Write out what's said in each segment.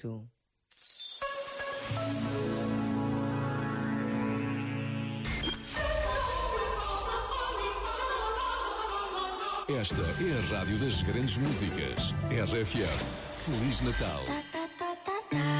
18. Esta é a rádio das grandes músicas. RFM. Feliz Natal. Jason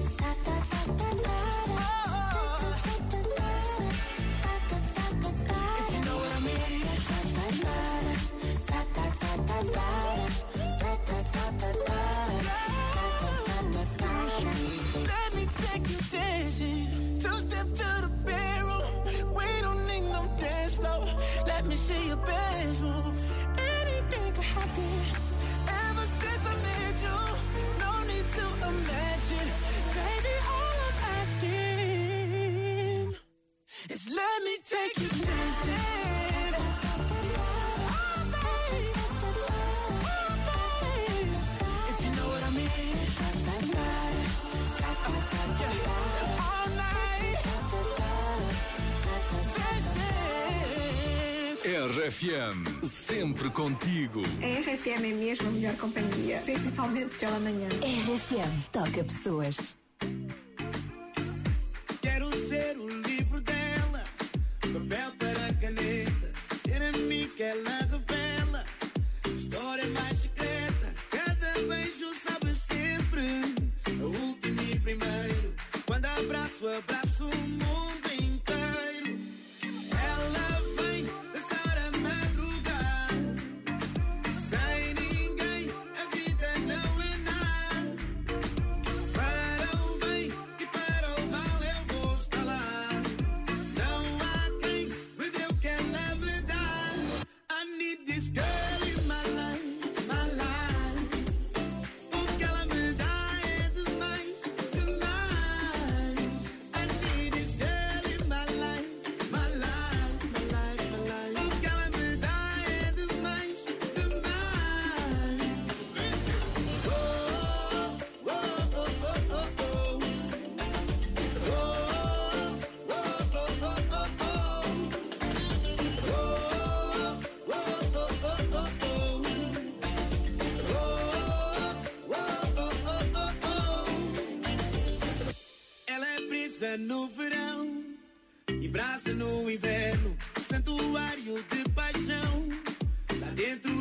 Anything could happen. Ever since I met you, no need to RFM. Sempre contigo. A RFM é mesmo a melhor companhia, principalmente pela manhã. RFM toca pessoas. Quero ser o livro dela, papel para caneta, ser a mim que ela revela. História mais secreta, cada beijo sabe sempre. O último e primeiro, quando abraço, abraço no verão e brasa no inverno, santuário de paixão. Lá dentro